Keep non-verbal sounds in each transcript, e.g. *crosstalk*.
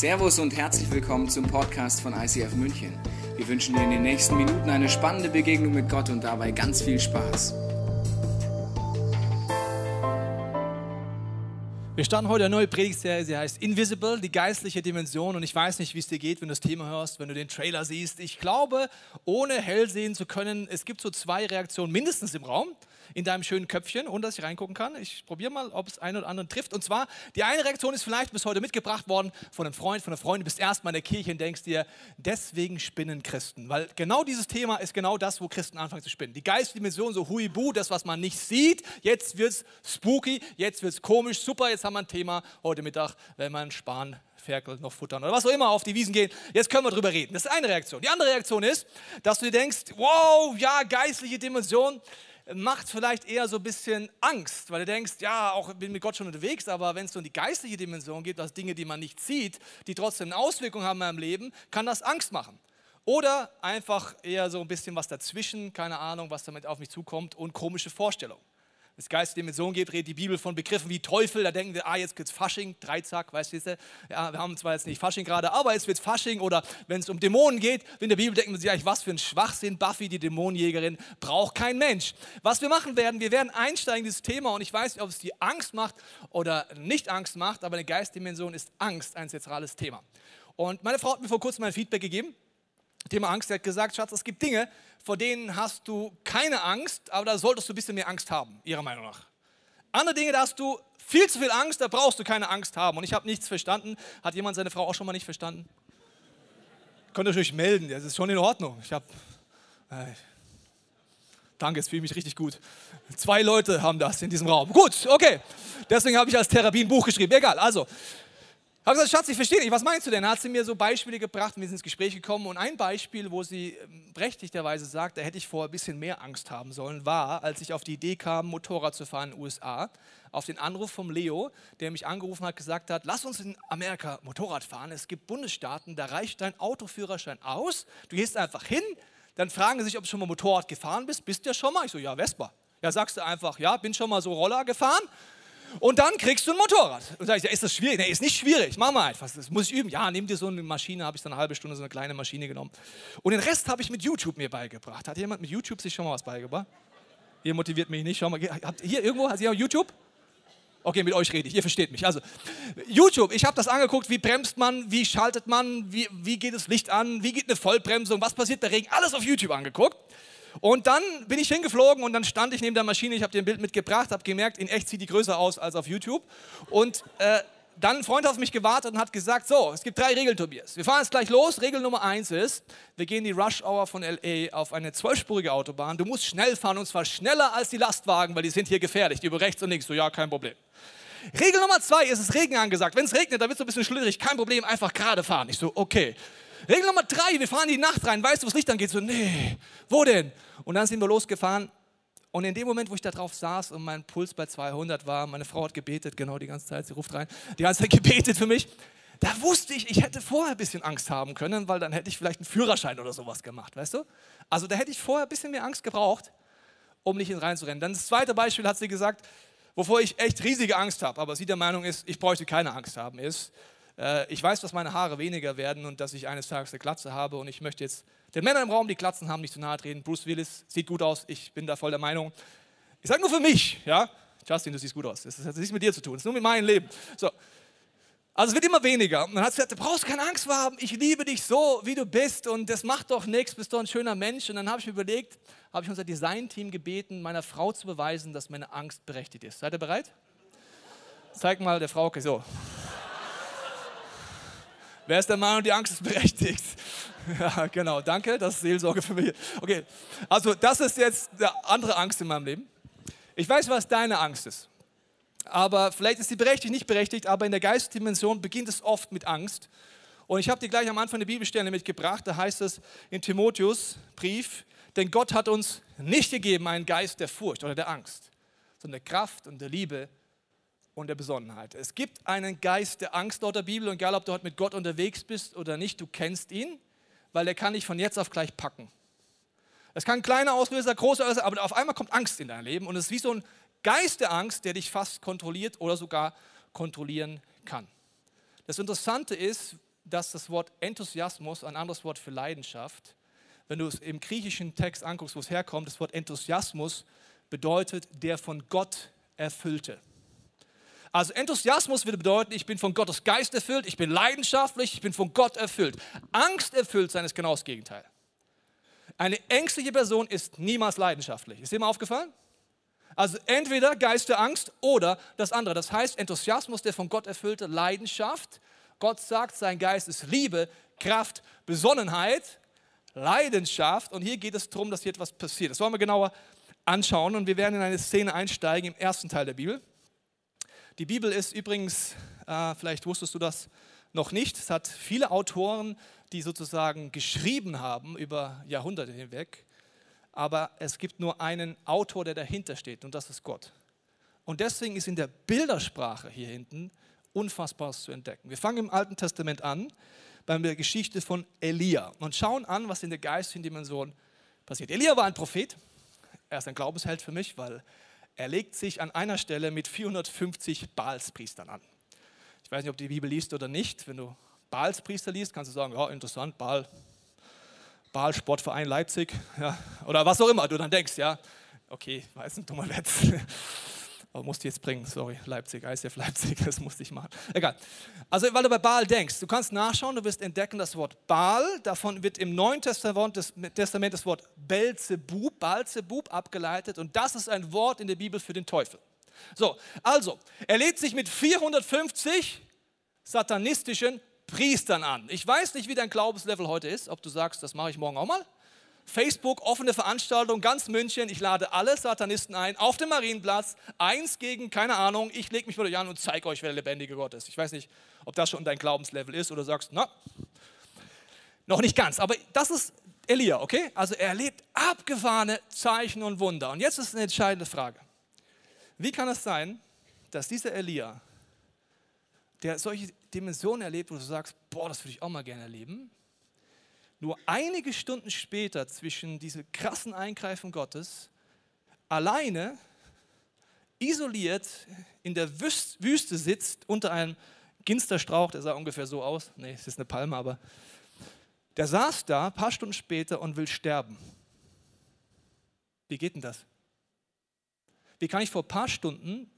Servus und herzlich willkommen zum Podcast von ICF München. Wir wünschen dir in den nächsten Minuten eine spannende Begegnung mit Gott und dabei ganz viel Spaß. Wir starten heute eine neue Predigtserie, sie heißt Invisible, die geistliche Dimension. Und ich weiß nicht, wie es dir geht, wenn du das Thema hörst, wenn du den Trailer siehst. Ich glaube, ohne hell sehen zu können, es gibt so zwei Reaktionen mindestens im Raum in deinem schönen Köpfchen, ohne dass ich reingucken kann. Ich probiere mal, ob es einen oder anderen trifft. Und zwar, die eine Reaktion ist vielleicht bis heute mitgebracht worden von einem Freund, von einer Freundin. Du bist erstmal in der Kirche und denkst dir, deswegen spinnen Christen. Weil genau dieses Thema ist genau das, wo Christen anfangen zu spinnen. Die Geistdimension, so huibu, das, was man nicht sieht. Jetzt wird es spooky, jetzt wird es komisch. Super, jetzt haben wir ein Thema heute Mittag, wenn man sparen Ferkel noch futtern oder was auch immer auf die Wiesen gehen. Jetzt können wir drüber reden. Das ist eine Reaktion. Die andere Reaktion ist, dass du dir denkst, wow, ja, geistliche Dimension macht vielleicht eher so ein bisschen Angst, weil du denkst, ja, auch bin mit Gott schon unterwegs, aber wenn es so in die geistliche Dimension geht, also Dinge, die man nicht sieht, die trotzdem eine Auswirkung haben in meinem Leben, kann das Angst machen. Oder einfach eher so ein bisschen was dazwischen, keine Ahnung, was damit auf mich zukommt und komische Vorstellungen es Geistdimension geht, redet die Bibel von Begriffen wie Teufel. Da denken wir, ah, jetzt es Fasching, Dreizack, weißt du, ja, wir haben zwar jetzt nicht Fasching gerade, aber jetzt wird Fasching. Oder wenn es um Dämonen geht, in der Bibel denken wir sich, was für ein Schwachsinn, Buffy, die Dämonenjägerin, braucht kein Mensch. Was wir machen werden, wir werden einsteigen in dieses Thema und ich weiß nicht, ob es dir Angst macht oder nicht Angst macht, aber eine Geistdimension ist Angst ein zentrales Thema. Und meine Frau hat mir vor kurzem ein Feedback gegeben Thema Angst, er hat gesagt, Schatz, es gibt Dinge, vor denen hast du keine Angst, aber da solltest du ein bisschen mehr Angst haben, ihrer Meinung nach. Andere Dinge, da hast du viel zu viel Angst, da brauchst du keine Angst haben. Und ich habe nichts verstanden. Hat jemand seine Frau auch schon mal nicht verstanden? Könnt ihr euch melden, das ist schon in Ordnung. Ich habe. Äh, danke, es fühlt mich richtig gut. Zwei Leute haben das in diesem Raum. Gut, okay. Deswegen habe ich als Therapie ein Buch geschrieben. Egal, also habe gesagt, Schatz, ich verstehe nicht, was meinst du denn? Hat sie mir so Beispiele gebracht wir sind ins Gespräch gekommen. Und ein Beispiel, wo sie ähm, berechtigterweise sagt, da hätte ich vorher ein bisschen mehr Angst haben sollen, war, als ich auf die Idee kam, Motorrad zu fahren in den USA, auf den Anruf vom Leo, der mich angerufen hat, gesagt hat, lass uns in Amerika Motorrad fahren. Es gibt Bundesstaaten, da reicht dein Autoführerschein aus. Du gehst einfach hin, dann fragen sie sich, ob du schon mal Motorrad gefahren bist. Bist du ja schon mal? Ich so, ja, Vespa. Ja, sagst du einfach, ja, bin schon mal so Roller gefahren. Und dann kriegst du ein Motorrad. Und sag ich, ja, ist das schwierig? Nee, ist nicht schwierig. Mach mal einfach. Das muss ich üben. Ja, nimm dir so eine Maschine. Habe ich dann eine halbe Stunde so eine kleine Maschine genommen. Und den Rest habe ich mit YouTube mir beigebracht. Hat jemand mit YouTube sich schon mal was beigebracht? Ihr motiviert mich nicht. Schau mal, habt hier irgendwo, hat jemand YouTube? Okay, mit euch rede ich, ihr versteht mich. Also, YouTube, ich habe das angeguckt, wie bremst man, wie schaltet man, wie, wie geht das Licht an, wie geht eine Vollbremsung, was passiert bei Regen, alles auf YouTube angeguckt. Und dann bin ich hingeflogen und dann stand ich neben der Maschine, ich habe dir ein Bild mitgebracht, habe gemerkt, in echt sieht die größer aus als auf YouTube. Und äh, dann ein Freund auf mich gewartet und hat gesagt, so, es gibt drei Regeln, Tobias. Wir fahren jetzt gleich los. Regel Nummer eins ist, wir gehen die Rush Hour von L.A. auf eine zwölfspurige Autobahn. Du musst schnell fahren und zwar schneller als die Lastwagen, weil die sind hier gefährlich. Die über rechts und links. So, ja, kein Problem. Regel Nummer zwei ist, es Regen angesagt. Wenn es regnet, dann wird es ein bisschen schlürig. Kein Problem, einfach gerade fahren. Ich so, okay. Regel Nummer drei, wir fahren die Nacht rein. Weißt du, was Licht angeht? So, nee, wo denn? Und dann sind wir losgefahren. Und in dem Moment, wo ich da drauf saß und mein Puls bei 200 war, meine Frau hat gebetet, genau die ganze Zeit, sie ruft rein, die ganze Zeit *laughs* gebetet für mich. Da wusste ich, ich hätte vorher ein bisschen Angst haben können, weil dann hätte ich vielleicht einen Führerschein oder sowas gemacht, weißt du? Also da hätte ich vorher ein bisschen mehr Angst gebraucht, um nicht reinzurennen. Dann das zweite Beispiel hat sie gesagt, wovor ich echt riesige Angst habe, aber sie der Meinung ist, ich bräuchte keine Angst haben, ist, äh, ich weiß, dass meine Haare weniger werden und dass ich eines Tages eine Glatze habe und ich möchte jetzt den Männern im Raum, die Glatzen haben, nicht zu nahe treten. Bruce Willis sieht gut aus, ich bin da voll der Meinung. Ich sage nur für mich, ja. Justin, du siehst gut aus. Das hat nichts mit dir zu tun, das ist nur mit meinem Leben. So. Also es wird immer weniger. Und dann hat sie gesagt, du brauchst keine Angst vor haben, ich liebe dich so, wie du bist und das macht doch nichts, bist doch ein schöner Mensch. Und dann habe ich mir überlegt, habe ich unser Designteam gebeten, meiner Frau zu beweisen, dass meine Angst berechtigt ist. Seid ihr bereit? Zeig mal der Frau, okay, so. Wer ist der Meinung, die Angst ist berechtigt? *laughs* Ja, genau, danke, das ist Seelsorge für mich. Okay, also das ist jetzt eine andere Angst in meinem Leben. Ich weiß, was deine Angst ist. Aber vielleicht ist sie berechtigt, nicht berechtigt, aber in der Geistdimension beginnt es oft mit Angst. Und ich habe dir gleich am Anfang eine Bibelstelle mitgebracht, da heißt es in Timotheus Brief, denn Gott hat uns nicht gegeben einen Geist der Furcht oder der Angst, sondern der Kraft und der Liebe und der Besonnenheit. Es gibt einen Geist der Angst laut der Bibel und egal, ob du heute mit Gott unterwegs bist oder nicht, du kennst ihn, weil er kann dich von jetzt auf gleich packen. Es kann ein kleiner Auslöser, großer Auslöser, aber auf einmal kommt Angst in dein Leben und es ist wie so ein Geist der Angst, der dich fast kontrolliert oder sogar kontrollieren kann. Das Interessante ist, dass das Wort Enthusiasmus, ein anderes Wort für Leidenschaft, wenn du es im griechischen Text anguckst, wo es herkommt, das Wort Enthusiasmus bedeutet der von Gott erfüllte. Also Enthusiasmus würde bedeuten, ich bin von Gottes Geist erfüllt, ich bin leidenschaftlich, ich bin von Gott erfüllt. Angst erfüllt sein ist genau das Gegenteil. Eine ängstliche Person ist niemals leidenschaftlich. Ist dir mal aufgefallen? Also entweder Geist der Angst oder das andere. Das heißt Enthusiasmus, der von Gott erfüllte Leidenschaft. Gott sagt, sein Geist ist Liebe, Kraft, Besonnenheit, Leidenschaft. Und hier geht es darum, dass hier etwas passiert. Das wollen wir genauer anschauen und wir werden in eine Szene einsteigen im ersten Teil der Bibel. Die Bibel ist übrigens, äh, vielleicht wusstest du das noch nicht, es hat viele Autoren, die sozusagen geschrieben haben über Jahrhunderte hinweg, aber es gibt nur einen Autor, der dahinter steht und das ist Gott. Und deswegen ist in der Bildersprache hier hinten Unfassbares zu entdecken. Wir fangen im Alten Testament an, bei der Geschichte von Elia und schauen an, was in der geistigen Dimension passiert. Elia war ein Prophet, er ist ein Glaubensheld für mich, weil er legt sich an einer Stelle mit 450 Baalspriestern an. Ich weiß nicht, ob du die Bibel liest oder nicht. Wenn du Baalspriester liest, kannst du sagen, ja, interessant, Baal, Baal Sportverein Leipzig, ja, oder was auch immer du dann denkst, ja. Okay, war jetzt ein dummer Witz. Aber musste ich jetzt bringen, sorry, Leipzig, ICF Leipzig, *laughs* das musste ich machen. Egal. Also, weil du bei Baal denkst, du kannst nachschauen, du wirst entdecken, das Wort Baal, davon wird im Neuen Testament das, Testament das Wort Belzebub, Balzebub abgeleitet und das ist ein Wort in der Bibel für den Teufel. So, also, er lädt sich mit 450 satanistischen Priestern an. Ich weiß nicht, wie dein Glaubenslevel heute ist, ob du sagst, das mache ich morgen auch mal Facebook, offene Veranstaltung, ganz München. Ich lade alle Satanisten ein auf dem Marienplatz. Eins gegen, keine Ahnung, ich lege mich mit euch an und zeige euch, wer der lebendige Gott ist. Ich weiß nicht, ob das schon dein Glaubenslevel ist oder sagst, na, noch nicht ganz. Aber das ist Elia, okay? Also er erlebt abgefahrene Zeichen und Wunder. Und jetzt ist eine entscheidende Frage. Wie kann es sein, dass dieser Elia, der solche Dimensionen erlebt, wo du sagst, boah, das würde ich auch mal gerne erleben, nur einige Stunden später zwischen diesem krassen Eingreifen Gottes alleine isoliert in der Wüste sitzt unter einem Ginsterstrauch, der sah ungefähr so aus. Nee, es ist eine Palme, aber der saß da ein paar Stunden später und will sterben. Wie geht denn das? Wie kann ich vor ein paar Stunden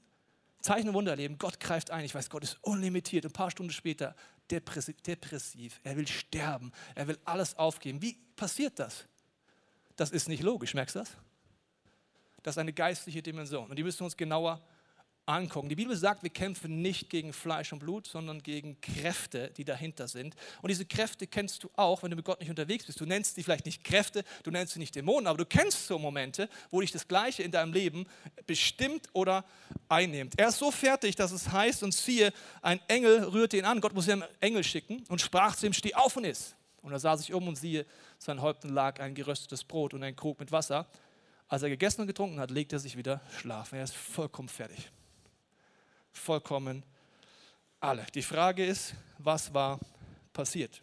Zeichen und Wunder erleben? Gott greift ein. Ich weiß, Gott ist unlimitiert. Und ein paar Stunden später depressiv, er will sterben, er will alles aufgeben. Wie passiert das? Das ist nicht logisch, merkst du das? Das ist eine geistliche Dimension und die müssen wir uns genauer angucken. Die Bibel sagt, wir kämpfen nicht gegen Fleisch und Blut, sondern gegen Kräfte, die dahinter sind. Und diese Kräfte kennst du auch, wenn du mit Gott nicht unterwegs bist. Du nennst sie vielleicht nicht Kräfte, du nennst sie nicht Dämonen, aber du kennst so Momente, wo dich das Gleiche in deinem Leben bestimmt oder einnimmt. Er ist so fertig, dass es heißt, und siehe, ein Engel rührte ihn an. Gott muss ihm einen Engel schicken und sprach zu ihm, steh auf und iss. Und er sah sich um und siehe, sein Häupten lag ein geröstetes Brot und ein Krug mit Wasser. Als er gegessen und getrunken hat, legte er sich wieder schlafen. Er ist vollkommen fertig vollkommen alle. Die Frage ist, was war passiert?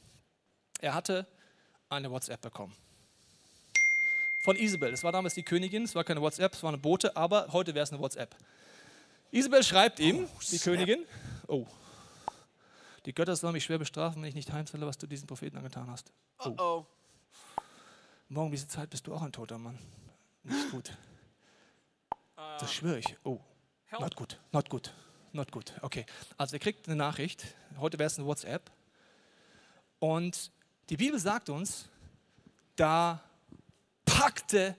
Er hatte eine WhatsApp bekommen. Von Isabel. Das war damals die Königin. Es war keine WhatsApp, es war eine Bote, aber heute wäre es eine WhatsApp. Isabel schreibt ihm, oh, die Königin, oh, die Götter sollen mich schwer bestrafen, wenn ich nicht heimzähle, was du diesen Propheten angetan hast. Oh. Uh -oh. Morgen diese Zeit bist du auch ein toter Mann. Nicht gut. Das uh. schwöre ich. Oh, not gut, not gut not good. Okay, also er kriegt eine Nachricht, heute wäre es eine WhatsApp. Und die Bibel sagt uns, da packte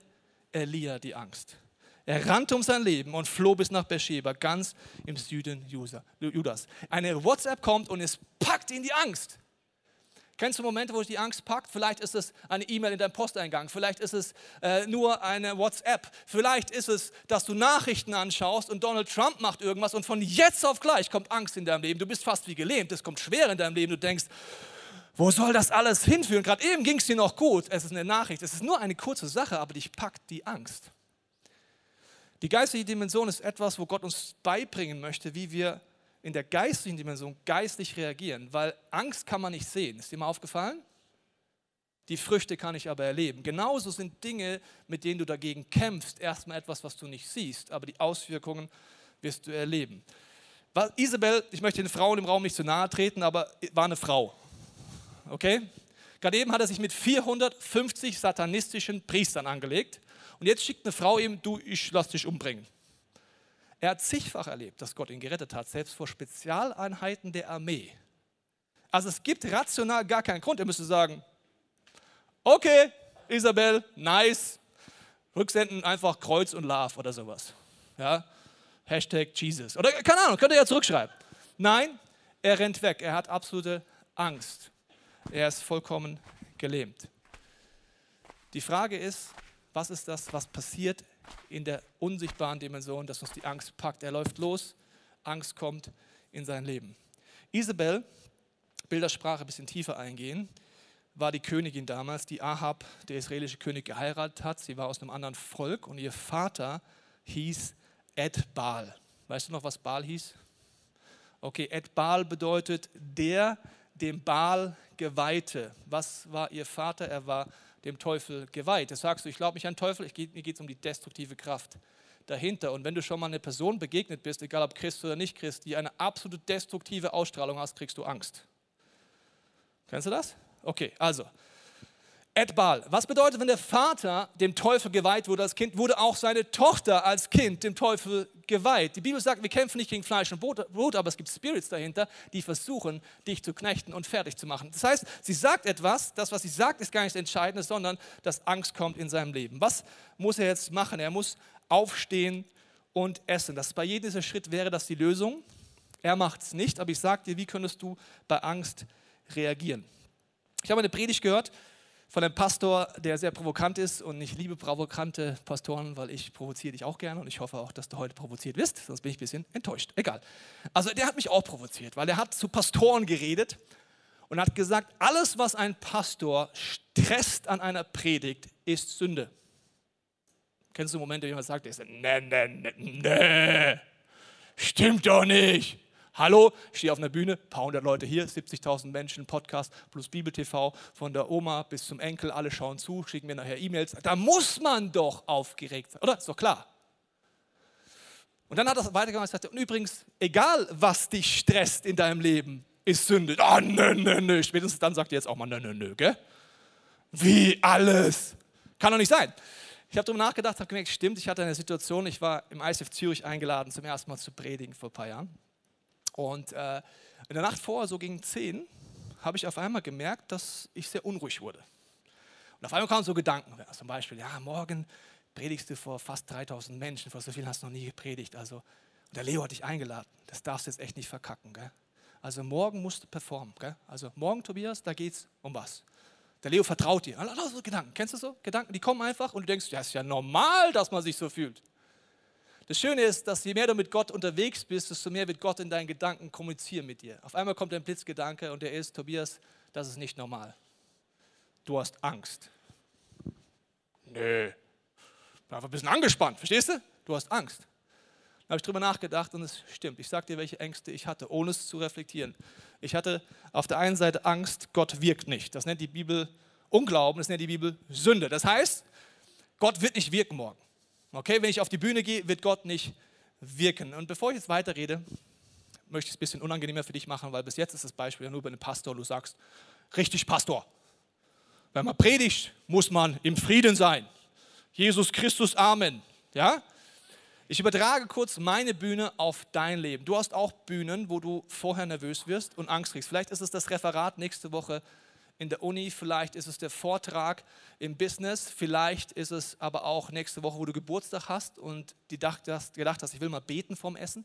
Elia die Angst. Er rannte um sein Leben und floh bis nach Beersheba, ganz im Süden Judas. Eine WhatsApp kommt und es packt ihn die Angst. Kennst du Momente, wo dich die Angst packt? Vielleicht ist es eine E-Mail in deinem Posteingang, vielleicht ist es äh, nur eine WhatsApp, vielleicht ist es, dass du Nachrichten anschaust und Donald Trump macht irgendwas und von jetzt auf gleich kommt Angst in deinem Leben. Du bist fast wie gelähmt, es kommt schwer in deinem Leben. Du denkst, wo soll das alles hinführen? Gerade eben ging es dir noch gut. Es ist eine Nachricht, es ist nur eine kurze Sache, aber dich packt die Angst. Die geistliche Dimension ist etwas, wo Gott uns beibringen möchte, wie wir in der geistlichen Dimension geistlich reagieren, weil Angst kann man nicht sehen. Ist dir mal aufgefallen? Die Früchte kann ich aber erleben. Genauso sind Dinge, mit denen du dagegen kämpfst, erstmal etwas, was du nicht siehst, aber die Auswirkungen wirst du erleben. Isabel, ich möchte den Frauen im Raum nicht zu nahe treten, aber war eine Frau. okay? Gerade eben hat er sich mit 450 satanistischen Priestern angelegt und jetzt schickt eine Frau ihm, du, ich lass dich umbringen. Er hat zigfach erlebt, dass Gott ihn gerettet hat, selbst vor Spezialeinheiten der Armee. Also es gibt rational gar keinen Grund. Er müsste sagen, okay, Isabel, nice, rücksenden einfach Kreuz und Love oder sowas. Ja? Hashtag Jesus. Oder keine Ahnung, könnt ihr ja zurückschreiben. Nein, er rennt weg. Er hat absolute Angst. Er ist vollkommen gelähmt. Die Frage ist, was ist das, was passiert in der unsichtbaren Dimension, dass uns die Angst packt? Er läuft los, Angst kommt in sein Leben. Isabel, Bildersprache ein bisschen tiefer eingehen, war die Königin damals, die Ahab, der israelische König, geheiratet hat. Sie war aus einem anderen Volk und ihr Vater hieß Ed Baal. Weißt du noch, was Baal hieß? Okay, Ed Baal bedeutet der, dem Baal geweihte. Was war ihr Vater? Er war dem Teufel geweiht. Jetzt sagst du, ich glaube nicht an Teufel, ich, mir geht es um die destruktive Kraft dahinter. Und wenn du schon mal eine Person begegnet bist, egal ob Christ oder nicht Christ, die eine absolute destruktive Ausstrahlung hast, kriegst du Angst. Kennst du das? Okay, also Edbal. Was bedeutet, wenn der Vater dem Teufel geweiht wurde als Kind, wurde auch seine Tochter als Kind dem Teufel geweiht. Die Bibel sagt, wir kämpfen nicht gegen Fleisch und Blut, aber es gibt Spirits dahinter, die versuchen, dich zu knechten und fertig zu machen. Das heißt, sie sagt etwas, das, was sie sagt, ist gar nicht das Entscheidende, sondern dass Angst kommt in seinem Leben. Was muss er jetzt machen? Er muss aufstehen und essen. Das bei jedem dieser Schritt wäre das die Lösung. Er macht es nicht, aber ich sage dir, wie könntest du bei Angst reagieren? Ich habe eine Predigt gehört von einem Pastor, der sehr provokant ist und ich liebe provokante Pastoren, weil ich provoziere dich auch gerne und ich hoffe auch, dass du heute provoziert wirst, sonst bin ich ein bisschen enttäuscht. Egal. Also der hat mich auch provoziert, weil er hat zu Pastoren geredet und hat gesagt, alles, was ein Pastor stresst an einer Predigt, ist Sünde. Kennst du Momente, wo jemand sagt, der ist, nee, nee, nee, nee, stimmt doch nicht. Hallo, ich stehe auf einer Bühne, ein paar hundert Leute hier, 70.000 Menschen, Podcast plus Bibel TV, von der Oma bis zum Enkel, alle schauen zu, schicken mir nachher E-Mails. Da muss man doch aufgeregt sein, oder? Ist doch klar. Und dann hat er weitergemacht und gesagt, und übrigens, egal was dich stresst in deinem Leben, ist Sünde. Ah, nö, nö, nö. Spätestens dann sagt er jetzt auch mal nö, nö, nö, gell? Wie alles? Kann doch nicht sein. Ich habe darüber nachgedacht, habe gemerkt, stimmt, ich hatte eine Situation, ich war im ISF Zürich eingeladen, zum ersten Mal zu predigen vor ein paar Jahren. Und äh, in der Nacht vorher, so gegen 10, habe ich auf einmal gemerkt, dass ich sehr unruhig wurde. Und auf einmal kamen so Gedanken, zum Beispiel, ja, morgen predigst du vor fast 3000 Menschen, vor so vielen hast du noch nie gepredigt. Also, und der Leo hat dich eingeladen, das darfst du jetzt echt nicht verkacken. Gell? Also morgen musst du performen. Gell? Also morgen, Tobias, da geht es um was. Der Leo vertraut dir. Also so Gedanken, kennst du so? Gedanken, die kommen einfach und du denkst, ja, ist ja normal, dass man sich so fühlt. Das Schöne ist, dass je mehr du mit Gott unterwegs bist, desto mehr wird Gott in deinen Gedanken kommunizieren mit dir. Auf einmal kommt ein Blitzgedanke und der ist, Tobias, das ist nicht normal. Du hast Angst. Nö. Bin einfach ein bisschen angespannt, verstehst du? Du hast Angst. Dann habe ich drüber nachgedacht und es stimmt. Ich sage dir, welche Ängste ich hatte, ohne es zu reflektieren. Ich hatte auf der einen Seite Angst, Gott wirkt nicht. Das nennt die Bibel Unglauben, das nennt die Bibel Sünde. Das heißt, Gott wird nicht wirken morgen. Okay, wenn ich auf die Bühne gehe, wird Gott nicht wirken. Und bevor ich jetzt weiterrede, möchte ich es ein bisschen unangenehmer für dich machen, weil bis jetzt ist das Beispiel ja nur bei einem Pastor, du sagst, richtig Pastor. Wenn man predigt, muss man im Frieden sein. Jesus Christus, Amen. Ja? Ich übertrage kurz meine Bühne auf dein Leben. Du hast auch Bühnen, wo du vorher nervös wirst und Angst kriegst. Vielleicht ist es das Referat nächste Woche in der Uni, vielleicht ist es der Vortrag im Business, vielleicht ist es aber auch nächste Woche, wo du Geburtstag hast und gedacht hast, gedacht hast ich will mal beten vorm Essen.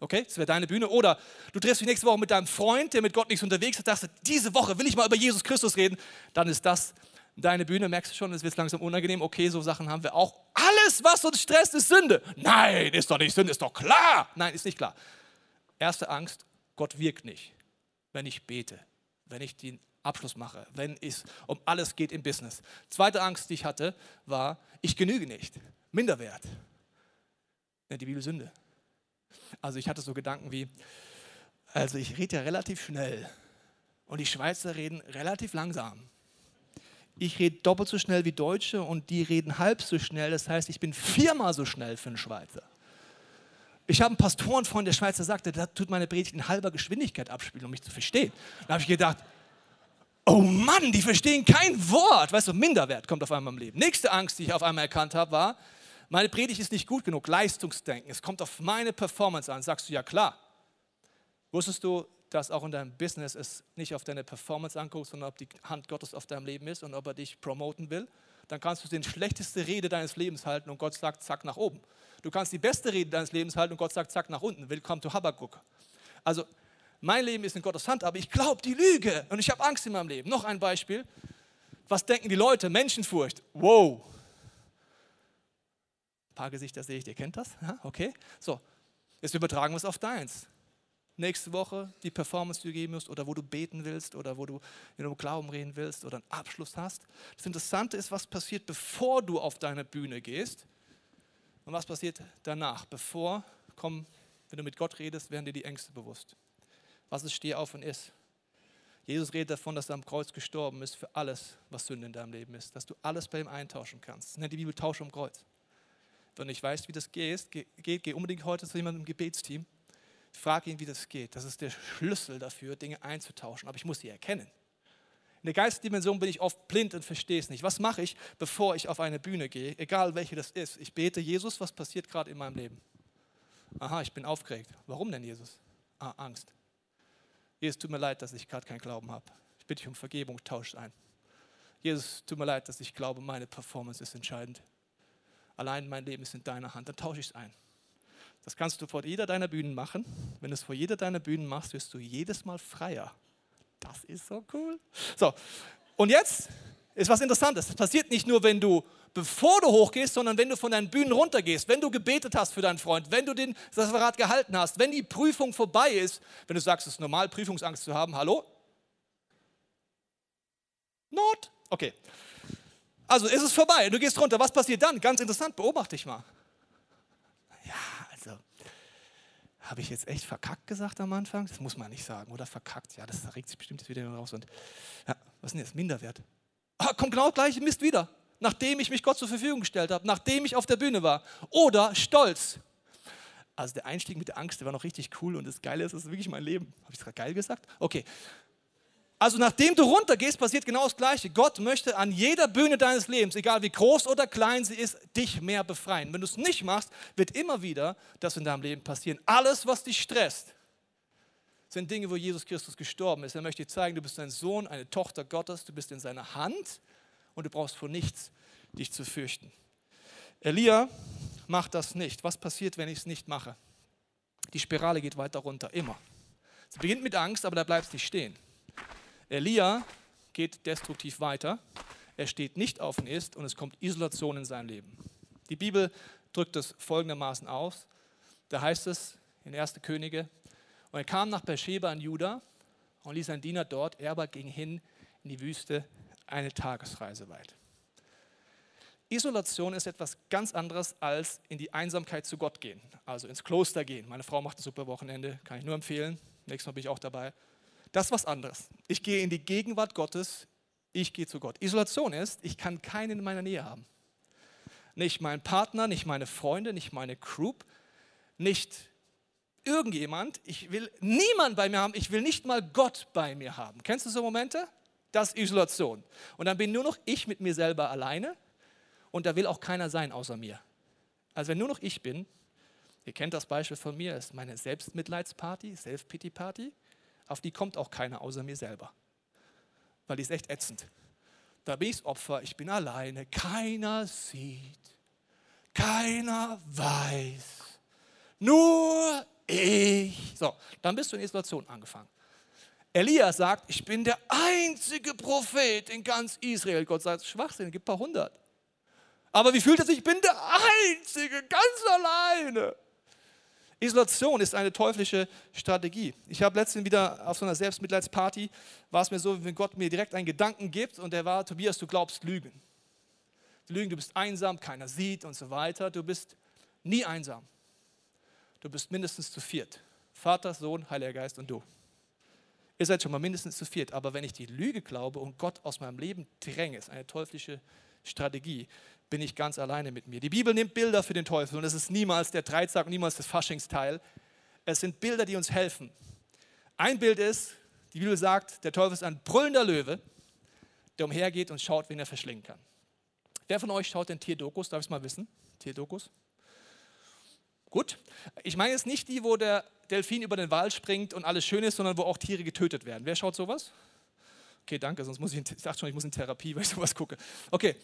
Okay, das wäre deine Bühne. Oder du triffst dich nächste Woche mit deinem Freund, der mit Gott nichts unterwegs ist, dachte, diese Woche will ich mal über Jesus Christus reden. Dann ist das deine Bühne. Merkst du schon, es wird langsam unangenehm. Okay, so Sachen haben wir auch. Alles, was uns stresst, ist Sünde. Nein, ist doch nicht Sünde, ist doch klar. Nein, ist nicht klar. Erste Angst, Gott wirkt nicht, wenn ich bete, wenn ich den Abschluss mache, wenn es um alles geht im Business. Zweite Angst, die ich hatte, war, ich genüge nicht. Minderwert. Nennt die Bibel Sünde. Also ich hatte so Gedanken wie, also ich rede ja relativ schnell und die Schweizer reden relativ langsam. Ich rede doppelt so schnell wie Deutsche und die reden halb so schnell. Das heißt, ich bin viermal so schnell für einen Schweizer. Ich habe einen Pastorenfreund der Schweizer sagte, da tut meine Predigt in halber Geschwindigkeit abspielen, um mich zu verstehen. Da habe ich gedacht, oh Mann, die verstehen kein Wort. Weißt du, Minderwert kommt auf einmal im Leben. Nächste Angst, die ich auf einmal erkannt habe, war, meine Predigt ist nicht gut genug, Leistungsdenken. Es kommt auf meine Performance an. Sagst du, ja klar. Wusstest du, dass auch in deinem Business es nicht auf deine Performance anguckt, sondern ob die Hand Gottes auf deinem Leben ist und ob er dich promoten will? Dann kannst du die schlechteste Rede deines Lebens halten und Gott sagt, zack, nach oben. Du kannst die beste Rede deines Lebens halten und Gott sagt, zack, nach unten. Willkommen zu Habakkuk. Also, mein Leben ist in Gottes Hand, aber ich glaube die Lüge und ich habe Angst in meinem Leben. Noch ein Beispiel. Was denken die Leute? Menschenfurcht. Wow. Ein paar Gesichter sehe ich, ihr kennt das? Ja, okay. So, jetzt übertragen wir es auf deins. Nächste Woche die Performance, die du geben musst, oder wo du beten willst, oder wo du in einem Glauben reden willst, oder einen Abschluss hast. Das Interessante ist, was passiert, bevor du auf deine Bühne gehst. Und was passiert danach? Bevor, komm, wenn du mit Gott redest, werden dir die Ängste bewusst was es Steh auf und ist. Jesus redet davon, dass er am Kreuz gestorben ist für alles, was Sünde in deinem Leben ist. Dass du alles bei ihm eintauschen kannst. Das nennt die Bibel Tausch am Kreuz. Wenn du nicht weißt, wie das geht, geh, geh unbedingt heute zu jemandem im Gebetsteam. Frag ihn, wie das geht. Das ist der Schlüssel dafür, Dinge einzutauschen. Aber ich muss sie erkennen. In der Geistdimension bin ich oft blind und verstehe es nicht. Was mache ich, bevor ich auf eine Bühne gehe, egal welche das ist? Ich bete, Jesus, was passiert gerade in meinem Leben? Aha, ich bin aufgeregt. Warum denn, Jesus? Ah, Angst. Jesus, tut mir leid, dass ich gerade keinen Glauben habe. Ich bitte dich um Vergebung, tausch ein. Jesus, tut mir leid, dass ich glaube, meine Performance ist entscheidend. Allein mein Leben ist in deiner Hand, dann tausche ich es ein. Das kannst du vor jeder deiner Bühnen machen. Wenn du es vor jeder deiner Bühnen machst, wirst du jedes Mal freier. Das ist so cool. So, und jetzt ist was Interessantes. Das passiert nicht nur, wenn du, bevor du hochgehst, sondern wenn du von deinen Bühnen runtergehst, wenn du gebetet hast für deinen Freund, wenn du den Referat gehalten hast, wenn die Prüfung vorbei ist, wenn du sagst, es ist normal, Prüfungsangst zu haben, hallo? Not? Okay. Also ist es vorbei, du gehst runter, was passiert dann? Ganz interessant, beobachte ich mal. Ja, also, habe ich jetzt echt verkackt gesagt am Anfang? Das muss man nicht sagen, oder verkackt? Ja, das regt sich bestimmt jetzt wieder raus. Und, ja, was ist denn jetzt? Minderwert kommt genau das gleiche Mist wieder, nachdem ich mich Gott zur Verfügung gestellt habe, nachdem ich auf der Bühne war. Oder Stolz. Also der Einstieg mit der Angst, der war noch richtig cool und das Geile ist, das ist wirklich mein Leben. Habe ich es gerade geil gesagt? Okay. Also nachdem du runtergehst, passiert genau das Gleiche. Gott möchte an jeder Bühne deines Lebens, egal wie groß oder klein sie ist, dich mehr befreien. Wenn du es nicht machst, wird immer wieder das in deinem Leben passieren. Alles, was dich stresst, sind Dinge, wo Jesus Christus gestorben ist. Er möchte dir zeigen, du bist ein Sohn, eine Tochter Gottes, du bist in seiner Hand und du brauchst vor nichts dich zu fürchten. Elia macht das nicht. Was passiert, wenn ich es nicht mache? Die Spirale geht weiter runter, immer. Es beginnt mit Angst, aber da bleibt es nicht stehen. Elia geht destruktiv weiter. Er steht nicht auf und ist und es kommt Isolation in sein Leben. Die Bibel drückt es folgendermaßen aus. Da heißt es in 1. Könige und er kam nach Beersheba in Juda und ließ einen Diener dort, er aber ging hin in die Wüste eine Tagesreise weit. Isolation ist etwas ganz anderes als in die Einsamkeit zu Gott gehen, also ins Kloster gehen. Meine Frau macht ein super Wochenende, kann ich nur empfehlen. Nächstes Mal bin ich auch dabei. Das ist was anderes. Ich gehe in die Gegenwart Gottes, ich gehe zu Gott. Isolation ist, ich kann keinen in meiner Nähe haben. Nicht mein Partner, nicht meine Freunde, nicht meine Group, nicht irgendjemand, ich will niemand bei mir haben, ich will nicht mal Gott bei mir haben. Kennst du so Momente? Das ist Isolation. Und dann bin nur noch ich mit mir selber alleine und da will auch keiner sein außer mir. Also wenn nur noch ich bin, ihr kennt das Beispiel von mir, ist meine Selbstmitleidsparty, Self-Pity-Party, auf die kommt auch keiner außer mir selber. Weil die ist echt ätzend. Da bin ich Opfer, ich bin alleine, keiner sieht, keiner weiß, nur ich. So, dann bist du in Isolation angefangen. Elia sagt, ich bin der einzige Prophet in ganz Israel. Gott sagt, Schwachsinn, gibt ein paar hundert. Aber wie fühlt es sich? Ich bin der Einzige, ganz alleine. Isolation ist eine teuflische Strategie. Ich habe letztens wieder auf so einer Selbstmitleidsparty, war es mir so, wenn Gott mir direkt einen Gedanken gibt und der war, Tobias, du glaubst Lügen. Lügen, du bist einsam, keiner sieht und so weiter. Du bist nie einsam. Du bist mindestens zu viert. Vater, Sohn, Heiliger Geist und du. Ihr seid schon mal mindestens zu viert. Aber wenn ich die Lüge glaube und Gott aus meinem Leben dränge, ist eine teuflische Strategie, bin ich ganz alleine mit mir. Die Bibel nimmt Bilder für den Teufel und es ist niemals der Dreizack, niemals das Faschingsteil. Es sind Bilder, die uns helfen. Ein Bild ist, Die Bibel sagt, der Teufel ist ein brüllender Löwe, der umhergeht und schaut, wen er verschlingen kann. Wer von euch schaut denn Tierdokus? Darf ich es mal wissen? Tierdokus? Gut. Ich meine jetzt nicht die, wo der Delfin über den Wald springt und alles schön ist, sondern wo auch Tiere getötet werden. Wer schaut sowas? Okay, danke, sonst muss ich, ich dachte schon, ich muss in Therapie, *laughs* weil ich sowas gucke. Okay.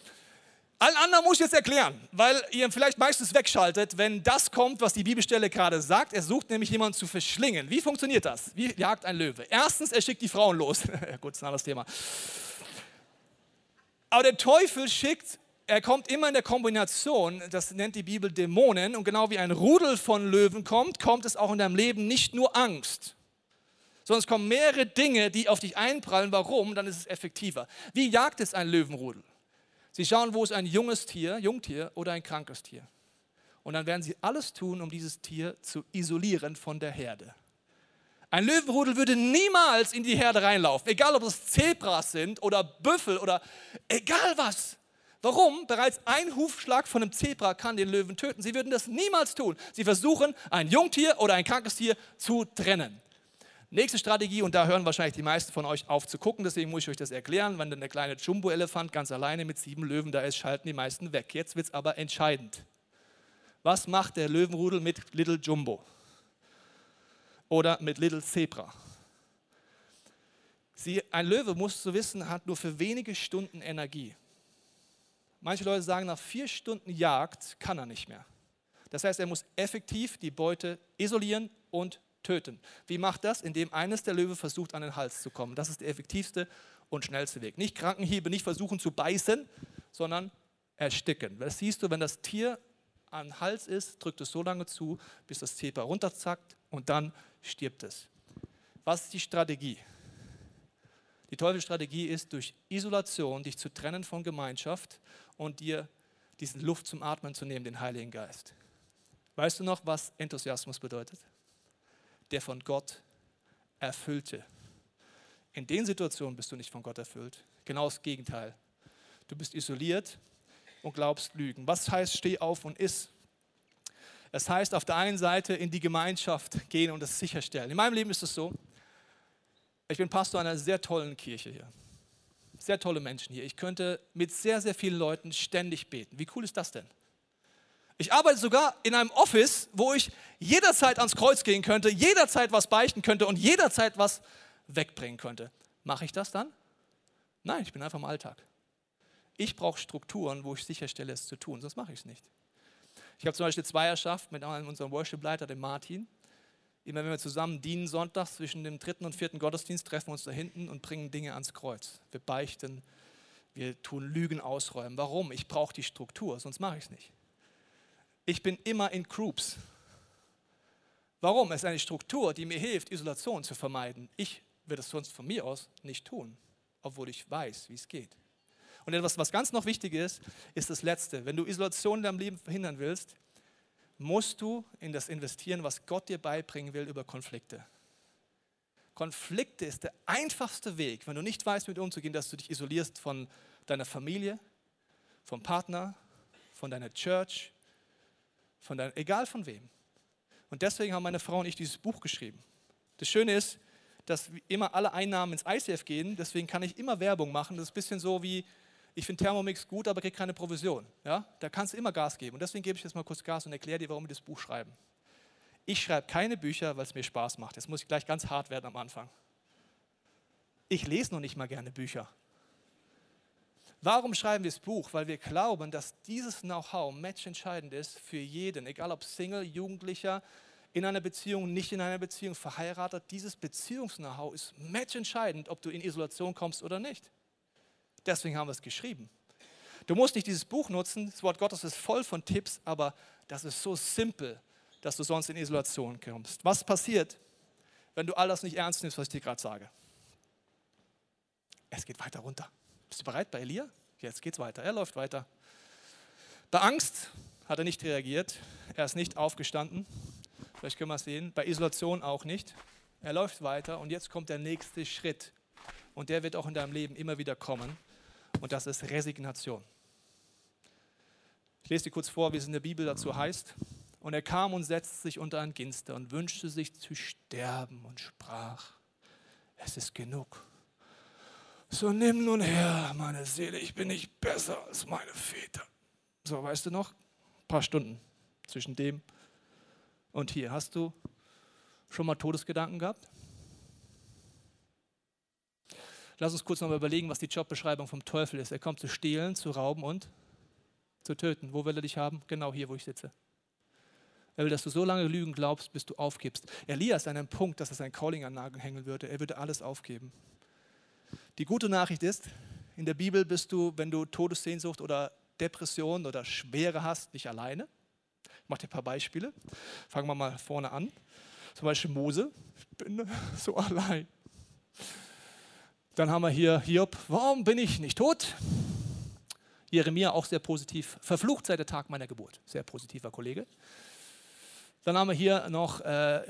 Allen anderen muss ich jetzt erklären, weil ihr vielleicht meistens wegschaltet, wenn das kommt, was die Bibelstelle gerade sagt. Er sucht nämlich jemanden zu verschlingen. Wie funktioniert das? Wie jagt ein Löwe? Erstens, er schickt die Frauen los. *laughs* Gut, das ist ein anderes Thema. Aber der Teufel schickt, er kommt immer in der Kombination, das nennt die Bibel Dämonen. Und genau wie ein Rudel von Löwen kommt, kommt es auch in deinem Leben nicht nur Angst, sondern es kommen mehrere Dinge, die auf dich einprallen. Warum? Dann ist es effektiver. Wie jagt es ein Löwenrudel? Sie schauen, wo ist ein junges Tier, Jungtier oder ein krankes Tier. Und dann werden sie alles tun, um dieses Tier zu isolieren von der Herde. Ein Löwenrudel würde niemals in die Herde reinlaufen, egal ob es Zebras sind oder Büffel oder egal was. Warum? Bereits ein Hufschlag von einem Zebra kann den Löwen töten. Sie würden das niemals tun. Sie versuchen, ein Jungtier oder ein krankes Tier zu trennen. Nächste Strategie, und da hören wahrscheinlich die meisten von euch auf zu gucken, deswegen muss ich euch das erklären. Wenn dann der kleine Jumbo-Elefant ganz alleine mit sieben Löwen da ist, schalten die meisten weg. Jetzt wird es aber entscheidend. Was macht der Löwenrudel mit Little Jumbo? Oder mit Little Zebra? Sie, ein Löwe, musst du wissen, hat nur für wenige Stunden Energie. Manche Leute sagen, nach vier Stunden Jagd kann er nicht mehr. Das heißt, er muss effektiv die Beute isolieren und töten. Wie macht das? Indem eines der Löwe versucht, an den Hals zu kommen. Das ist der effektivste und schnellste Weg. Nicht Krankenhiebe, nicht versuchen zu beißen, sondern ersticken. Das siehst du, wenn das Tier an den Hals ist, drückt es so lange zu, bis das Zebra runterzackt und dann stirbt es. Was ist die Strategie? Die Teufelsstrategie ist, durch Isolation dich zu trennen von Gemeinschaft und dir diesen Luft zum Atmen zu nehmen, den Heiligen Geist. Weißt du noch, was Enthusiasmus bedeutet? der von Gott erfüllte. In den Situationen bist du nicht von Gott erfüllt. Genau das Gegenteil. Du bist isoliert und glaubst Lügen. Was heißt, steh auf und iss? Es heißt auf der einen Seite in die Gemeinschaft gehen und das sicherstellen. In meinem Leben ist es so, ich bin Pastor einer sehr tollen Kirche hier. Sehr tolle Menschen hier. Ich könnte mit sehr, sehr vielen Leuten ständig beten. Wie cool ist das denn? Ich arbeite sogar in einem Office, wo ich jederzeit ans Kreuz gehen könnte, jederzeit was beichten könnte und jederzeit was wegbringen könnte. Mache ich das dann? Nein, ich bin einfach im Alltag. Ich brauche Strukturen, wo ich sicherstelle, es zu tun, sonst mache ich es nicht. Ich habe zum Beispiel Zweierschaft mit unserem Worship-Leiter, dem Martin. Immer wenn wir zusammen dienen sonntags zwischen dem dritten und vierten Gottesdienst, treffen wir uns da hinten und bringen Dinge ans Kreuz. Wir beichten, wir tun Lügen ausräumen. Warum? Ich brauche die Struktur, sonst mache ich es nicht. Ich bin immer in Groups. Warum? Es ist eine Struktur, die mir hilft, Isolation zu vermeiden. Ich würde es sonst von mir aus nicht tun, obwohl ich weiß, wie es geht. Und etwas, was ganz noch wichtig ist, ist das Letzte. Wenn du Isolation in deinem Leben verhindern willst, musst du in das investieren, was Gott dir beibringen will über Konflikte. Konflikte ist der einfachste Weg, wenn du nicht weißt, mit umzugehen, dass du dich isolierst von deiner Familie, vom Partner, von deiner Church, von deinem, egal von wem. Und deswegen haben meine Frau und ich dieses Buch geschrieben. Das Schöne ist, dass immer alle Einnahmen ins ICF gehen, deswegen kann ich immer Werbung machen. Das ist ein bisschen so wie, ich finde Thermomix gut, aber kriege keine Provision. Ja? Da kannst du immer Gas geben. Und deswegen gebe ich jetzt mal kurz Gas und erkläre dir, warum wir das Buch schreiben. Ich schreibe keine Bücher, weil es mir Spaß macht. Jetzt muss ich gleich ganz hart werden am Anfang. Ich lese noch nicht mal gerne Bücher. Warum schreiben wir das Buch? Weil wir glauben, dass dieses Know-how matchentscheidend ist für jeden, egal ob Single, Jugendlicher, in einer Beziehung, nicht in einer Beziehung, verheiratet. Dieses Beziehungs-Know-how ist matchentscheidend, ob du in Isolation kommst oder nicht. Deswegen haben wir es geschrieben. Du musst nicht dieses Buch nutzen, das Wort Gottes ist voll von Tipps, aber das ist so simpel, dass du sonst in Isolation kommst. Was passiert, wenn du all das nicht ernst nimmst, was ich dir gerade sage? Es geht weiter runter. Bist du bereit bei Elia? Jetzt geht's weiter. Er läuft weiter. Bei Angst hat er nicht reagiert. Er ist nicht aufgestanden. Vielleicht können wir es sehen. Bei Isolation auch nicht. Er läuft weiter und jetzt kommt der nächste Schritt. Und der wird auch in deinem Leben immer wieder kommen. Und das ist Resignation. Ich lese dir kurz vor, wie es in der Bibel dazu heißt. Und er kam und setzte sich unter ein Ginster und wünschte sich zu sterben und sprach, es ist genug. So nimm nun her, meine Seele, ich bin nicht besser als meine Väter. So, weißt du noch? Ein paar Stunden zwischen dem und hier. Hast du schon mal Todesgedanken gehabt? Lass uns kurz noch mal überlegen, was die Jobbeschreibung vom Teufel ist. Er kommt zu stehlen, zu rauben und zu töten. Wo will er dich haben? Genau hier, wo ich sitze. Er will, dass du so lange Lügen glaubst, bis du aufgibst. Elia ist an einem Punkt, dass er sein Calling an Nagel hängen würde. Er würde alles aufgeben. Die gute Nachricht ist, in der Bibel bist du, wenn du Todessehnsucht oder Depression oder Schwere hast, nicht alleine. Ich mache dir ein paar Beispiele. Fangen wir mal vorne an. Zum Beispiel Mose. Ich bin *laughs* so allein. Dann haben wir hier Hiob. Warum bin ich nicht tot? Jeremia auch sehr positiv. Verflucht seit der Tag meiner Geburt. Sehr positiver Kollege. Dann haben wir hier noch äh,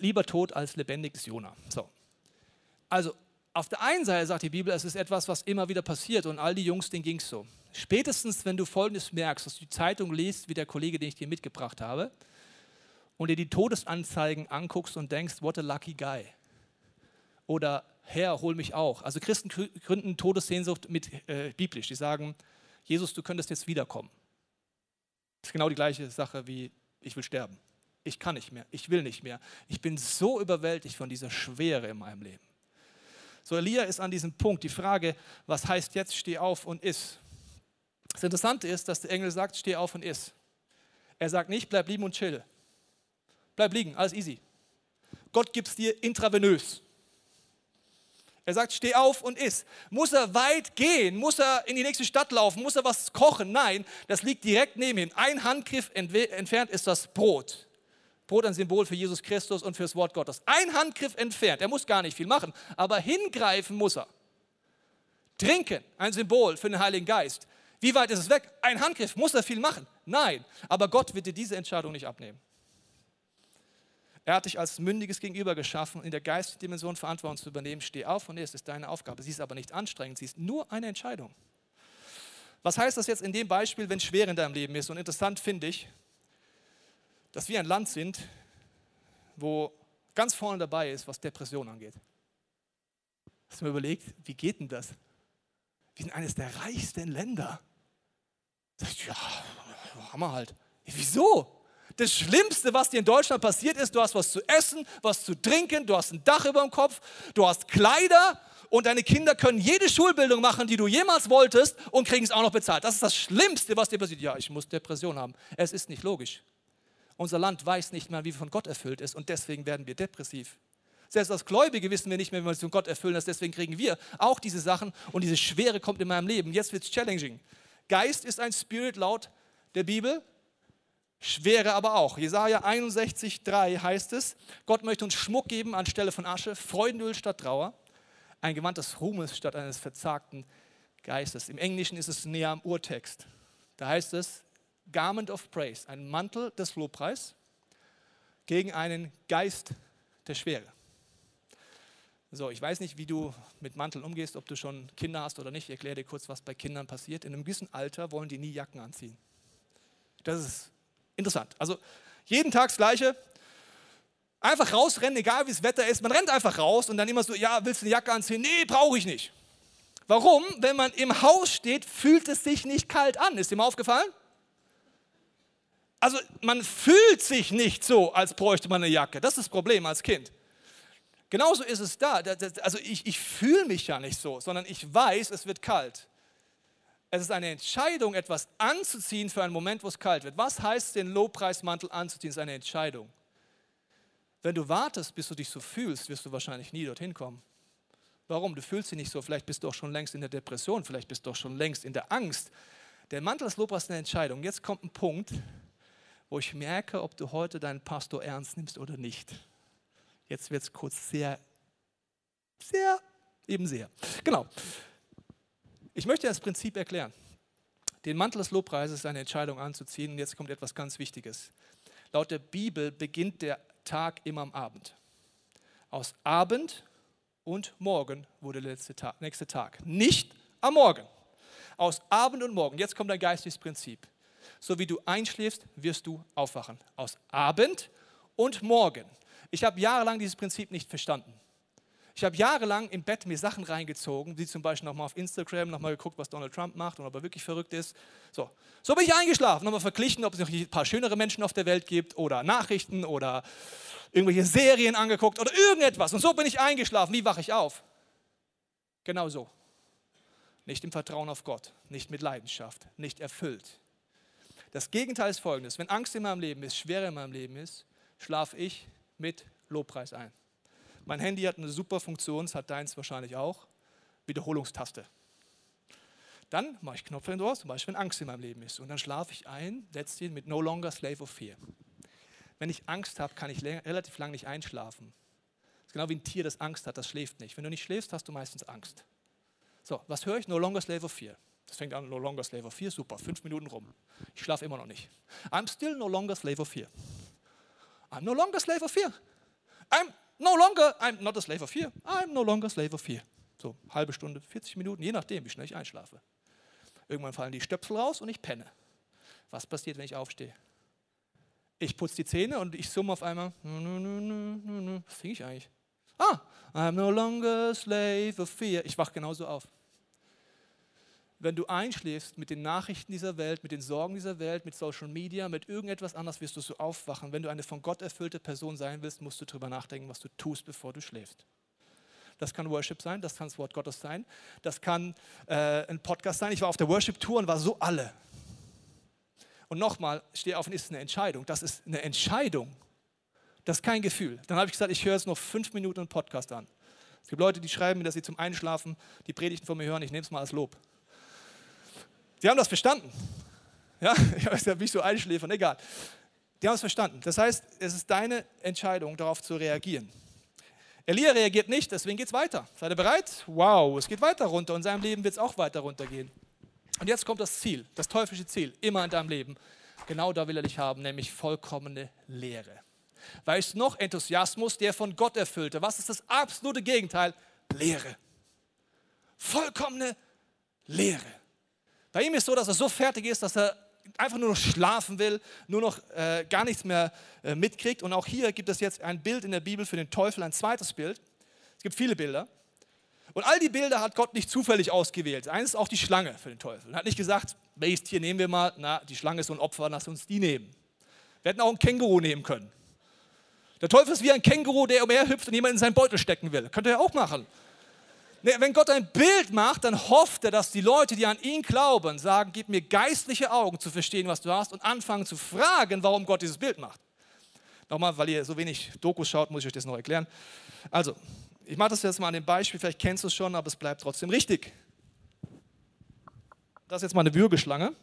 lieber tot als lebendig ist Jona. So. Also auf der einen Seite sagt die Bibel, es ist etwas, was immer wieder passiert und all die Jungs, denen ging es so. Spätestens, wenn du Folgendes merkst, dass du die Zeitung liest, wie der Kollege, den ich dir mitgebracht habe, und dir die Todesanzeigen anguckst und denkst, what a lucky guy. Oder Herr, hol mich auch. Also Christen gründen Todessehnsucht mit äh, biblisch. Die sagen, Jesus, du könntest jetzt wiederkommen. Das ist genau die gleiche Sache wie ich will sterben. Ich kann nicht mehr, ich will nicht mehr. Ich bin so überwältigt von dieser Schwere in meinem Leben. So, Elia ist an diesem Punkt. Die Frage, was heißt jetzt, steh auf und iss? Das Interessante ist, dass der Engel sagt, steh auf und iss. Er sagt nicht, bleib liegen und chill. Bleib liegen, alles easy. Gott gibt es dir intravenös. Er sagt, steh auf und iss. Muss er weit gehen? Muss er in die nächste Stadt laufen? Muss er was kochen? Nein, das liegt direkt neben ihm. Ein Handgriff entfernt ist das Brot. Brot ein Symbol für Jesus Christus und fürs Wort Gottes. Ein Handgriff entfernt. Er muss gar nicht viel machen, aber hingreifen muss er. Trinken, ein Symbol für den Heiligen Geist. Wie weit ist es weg? Ein Handgriff. Muss er viel machen? Nein. Aber Gott wird dir diese Entscheidung nicht abnehmen. Er hat dich als mündiges Gegenüber geschaffen, in der geistigen Dimension Verantwortung zu übernehmen. Steh auf und es ist deine Aufgabe. Sie ist aber nicht anstrengend, sie ist nur eine Entscheidung. Was heißt das jetzt in dem Beispiel, wenn es schwer in deinem Leben ist? Und interessant finde ich, dass wir ein Land sind, wo ganz vorne dabei ist, was Depression angeht. Hast du mir überlegt, wie geht denn das? Wir sind eines der reichsten Länder. Ja, haben wir halt. Wieso? Das Schlimmste, was dir in Deutschland passiert ist, du hast was zu essen, was zu trinken, du hast ein Dach über dem Kopf, du hast Kleider und deine Kinder können jede Schulbildung machen, die du jemals wolltest und kriegen es auch noch bezahlt. Das ist das Schlimmste, was dir passiert. Ja, ich muss Depression haben. Es ist nicht logisch. Unser Land weiß nicht mehr, wie von Gott erfüllt ist und deswegen werden wir depressiv. Selbst als Gläubige wissen wir nicht mehr, wie wir uns von Gott erfüllen, ist. deswegen kriegen wir auch diese Sachen und diese Schwere kommt in meinem Leben. Jetzt wird es challenging. Geist ist ein Spirit laut der Bibel, Schwere aber auch. Jesaja 61,3 heißt es: Gott möchte uns Schmuck geben anstelle von Asche, Freudenöl statt Trauer, ein Gewand des Ruhmes statt eines verzagten Geistes. Im Englischen ist es näher am Urtext. Da heißt es: Garment of Praise, ein Mantel des Lobpreis gegen einen Geist der Schwere. So, ich weiß nicht, wie du mit Manteln umgehst, ob du schon Kinder hast oder nicht. Ich erkläre dir kurz, was bei Kindern passiert. In einem gewissen Alter wollen die nie Jacken anziehen. Das ist Interessant. Also jeden Tag das Gleiche. Einfach rausrennen, egal wie das Wetter ist. Man rennt einfach raus und dann immer so, ja, willst du eine Jacke anziehen? Nee, brauche ich nicht. Warum? Wenn man im Haus steht, fühlt es sich nicht kalt an. Ist dir mal aufgefallen? Also man fühlt sich nicht so, als bräuchte man eine Jacke. Das ist das Problem als Kind. Genauso ist es da. Also ich, ich fühle mich ja nicht so, sondern ich weiß, es wird kalt. Es ist eine Entscheidung, etwas anzuziehen für einen Moment, wo es kalt wird. Was heißt, den Lobpreismantel anzuziehen? Das ist eine Entscheidung. Wenn du wartest, bis du dich so fühlst, wirst du wahrscheinlich nie dorthin kommen. Warum? Du fühlst dich nicht so. Vielleicht bist du auch schon längst in der Depression, vielleicht bist du auch schon längst in der Angst. Der Mantel des Lobpreis ist eine Entscheidung. Jetzt kommt ein Punkt, wo ich merke, ob du heute deinen Pastor ernst nimmst oder nicht. Jetzt wird es kurz sehr, sehr, eben sehr. Genau. Ich möchte das Prinzip erklären. Den Mantel des Lobpreises ist eine Entscheidung anzuziehen. Und jetzt kommt etwas ganz Wichtiges. Laut der Bibel beginnt der Tag immer am Abend. Aus Abend und Morgen wurde der letzte Tag, nächste Tag. Nicht am Morgen. Aus Abend und Morgen. Jetzt kommt ein geistiges Prinzip. So wie du einschläfst, wirst du aufwachen. Aus Abend und Morgen. Ich habe jahrelang dieses Prinzip nicht verstanden. Ich habe jahrelang im Bett mir Sachen reingezogen, wie zum Beispiel nochmal auf Instagram, nochmal geguckt, was Donald Trump macht und ob er wirklich verrückt ist. So, so bin ich eingeschlafen, nochmal verglichen, ob es noch ein paar schönere Menschen auf der Welt gibt oder Nachrichten oder irgendwelche Serien angeguckt oder irgendetwas. Und so bin ich eingeschlafen. Wie wache ich auf? Genau so. Nicht im Vertrauen auf Gott, nicht mit Leidenschaft, nicht erfüllt. Das Gegenteil ist folgendes: Wenn Angst in meinem Leben ist, Schwere in meinem Leben ist, schlafe ich mit Lobpreis ein. Mein Handy hat eine super Funktion, das hat deins wahrscheinlich auch. Wiederholungstaste. Dann mache ich Knopf draus, zum Beispiel, wenn Angst in meinem Leben ist. Und dann schlafe ich ein, letztlich mit No Longer Slave of Fear. Wenn ich Angst habe, kann ich relativ lang nicht einschlafen. Das ist genau wie ein Tier, das Angst hat, das schläft nicht. Wenn du nicht schläfst, hast du meistens Angst. So, was höre ich? No Longer Slave of Fear. Das fängt an, No Longer Slave of Fear, super, fünf Minuten rum. Ich schlafe immer noch nicht. I'm still no longer slave of fear. I'm no longer slave of fear. I'm no longer, I'm not a slave of fear. I'm no longer slave of fear. So, halbe Stunde, 40 Minuten, je nachdem, wie schnell ich einschlafe. Irgendwann fallen die Stöpsel raus und ich penne. Was passiert, wenn ich aufstehe? Ich putze die Zähne und ich summe auf einmal. Was singe ich eigentlich? Ah, I'm no longer a slave of fear. Ich wache genauso auf wenn du einschläfst mit den Nachrichten dieser Welt, mit den Sorgen dieser Welt, mit Social Media, mit irgendetwas anderes, wirst du so aufwachen. Wenn du eine von Gott erfüllte Person sein willst, musst du darüber nachdenken, was du tust, bevor du schläfst. Das kann Worship sein, das kann das Wort Gottes sein, das kann äh, ein Podcast sein. Ich war auf der Worship-Tour und war so alle. Und nochmal, steh auf und ist eine Entscheidung. Das ist eine Entscheidung. Das ist kein Gefühl. Dann habe ich gesagt, ich höre jetzt noch fünf Minuten einen Podcast an. Es gibt Leute, die schreiben mir, dass sie zum Einschlafen die Predigten von mir hören. Ich nehme es mal als Lob. Die haben das verstanden. Ja, *laughs* ich weiß ja, wie ich so einschläfern, egal. Die haben es verstanden. Das heißt, es ist deine Entscheidung, darauf zu reagieren. Elia reagiert nicht, deswegen geht es weiter. Seid ihr bereit? Wow, es geht weiter runter und in seinem Leben wird es auch weiter runtergehen. Und jetzt kommt das Ziel, das teuflische Ziel, immer in deinem Leben. Genau da will er dich haben, nämlich vollkommene Leere. Weißt du noch, Enthusiasmus, der von Gott erfüllte. Was ist das absolute Gegenteil? Leere. Vollkommene Leere. Bei ihm ist so, dass er so fertig ist, dass er einfach nur noch schlafen will, nur noch äh, gar nichts mehr äh, mitkriegt. Und auch hier gibt es jetzt ein Bild in der Bibel für den Teufel, ein zweites Bild. Es gibt viele Bilder. Und all die Bilder hat Gott nicht zufällig ausgewählt. Eines ist auch die Schlange für den Teufel. Er hat nicht gesagt, welches Tier nehmen wir mal? Na, die Schlange ist so ein Opfer, lass uns die nehmen. Wir hätten auch ein Känguru nehmen können. Der Teufel ist wie ein Känguru, der umherhüpft und jemand in seinen Beutel stecken will. Könnte er auch machen. Wenn Gott ein Bild macht, dann hofft er, dass die Leute, die an ihn glauben, sagen, gib mir geistliche Augen zu verstehen, was du hast und anfangen zu fragen, warum Gott dieses Bild macht. Nochmal, weil ihr so wenig Dokus schaut, muss ich euch das noch erklären. Also, ich mache das jetzt mal an dem Beispiel, vielleicht kennst du es schon, aber es bleibt trotzdem richtig. Das ist jetzt mal eine Würgeschlange.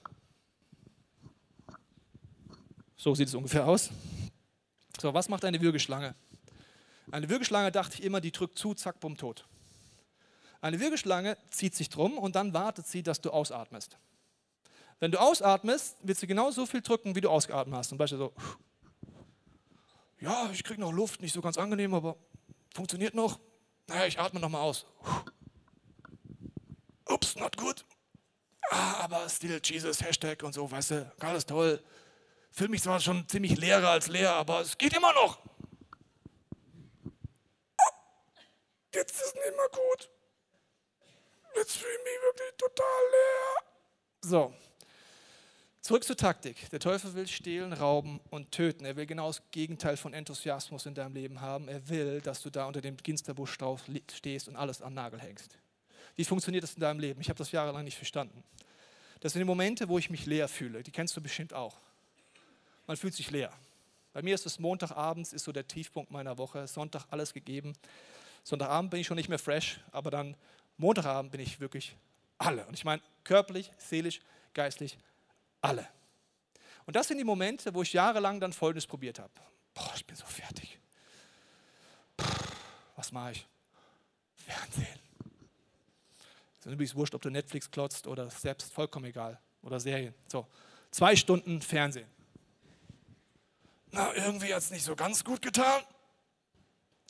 So sieht es ungefähr aus. So, was macht eine Würgeschlange? Eine Würgeschlange dachte ich immer, die drückt zu, zack, bumm, tot. Eine Würgeschlange zieht sich drum und dann wartet sie, dass du ausatmest. Wenn du ausatmest, wird sie genau so viel drücken, wie du ausgeatmet hast. Zum Beispiel so, ja, ich kriege noch Luft, nicht so ganz angenehm, aber funktioniert noch. Naja, ich atme nochmal aus. Ups, not good. Ah, aber still Jesus, Hashtag und so, weißt du, alles toll. Fühle mich zwar schon ziemlich leerer als leer, aber es geht immer noch. Jetzt ist es nicht mehr gut. Jetzt fühle ich mich wirklich total leer. So, zurück zur Taktik. Der Teufel will stehlen, rauben und töten. Er will genau das Gegenteil von Enthusiasmus in deinem Leben haben. Er will, dass du da unter dem Ginsterbusch drauf stehst und alles an Nagel hängst. Wie funktioniert das in deinem Leben? Ich habe das jahrelang nicht verstanden. Das sind die Momente, wo ich mich leer fühle. Die kennst du bestimmt auch. Man fühlt sich leer. Bei mir ist es Montagabends, ist so der Tiefpunkt meiner Woche. Sonntag alles gegeben. Sonntagabend bin ich schon nicht mehr fresh, aber dann Montagabend bin ich wirklich alle. Und ich meine körperlich, seelisch, geistlich, alle. Und das sind die Momente, wo ich jahrelang dann Folgendes probiert habe. Boah, ich bin so fertig. Was mache ich? Fernsehen. Es ist übrigens wurscht, ob du Netflix klotzt oder selbst, vollkommen egal. Oder Serien. So, zwei Stunden Fernsehen. Na, irgendwie hat es nicht so ganz gut getan.